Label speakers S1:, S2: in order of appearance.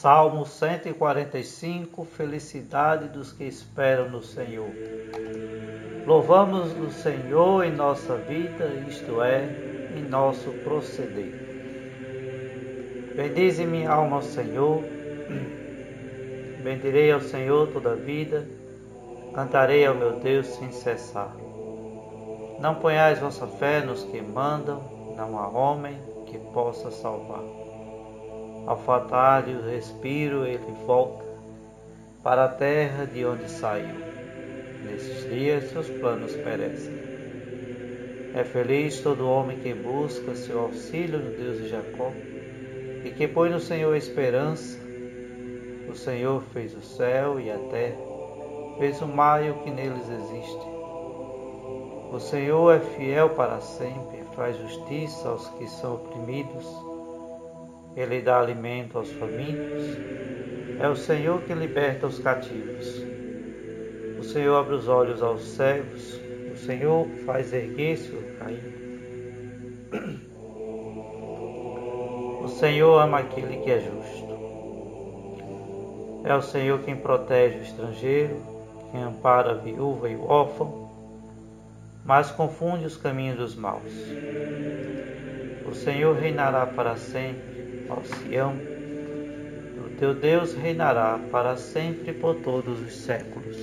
S1: Salmo 145 Felicidade dos que esperam no Senhor. Louvamos o Senhor em nossa vida, isto é, em nosso proceder. Bendize minha alma ao Senhor, bendirei ao Senhor toda a vida, cantarei ao meu Deus sem cessar. Não ponhais vossa fé nos que mandam, não há homem que possa salvar. Ao o respiro, ele volta para a terra de onde saiu. Nesses dias, seus planos perecem. É feliz todo homem que busca seu auxílio no Deus de Jacó e que põe no Senhor esperança. O Senhor fez o céu e a terra, fez o mar e o que neles existe. O Senhor é fiel para sempre, faz justiça aos que são oprimidos ele dá alimento aos famintos. É o Senhor que liberta os cativos. O Senhor abre os olhos aos cegos. O Senhor faz erguer-se o caído. O Senhor ama aquele que é justo. É o Senhor quem protege o estrangeiro, quem ampara a viúva e o órfão, mas confunde os caminhos dos maus. O Senhor reinará para sempre ó Sião, o teu Deus reinará para sempre por todos os séculos.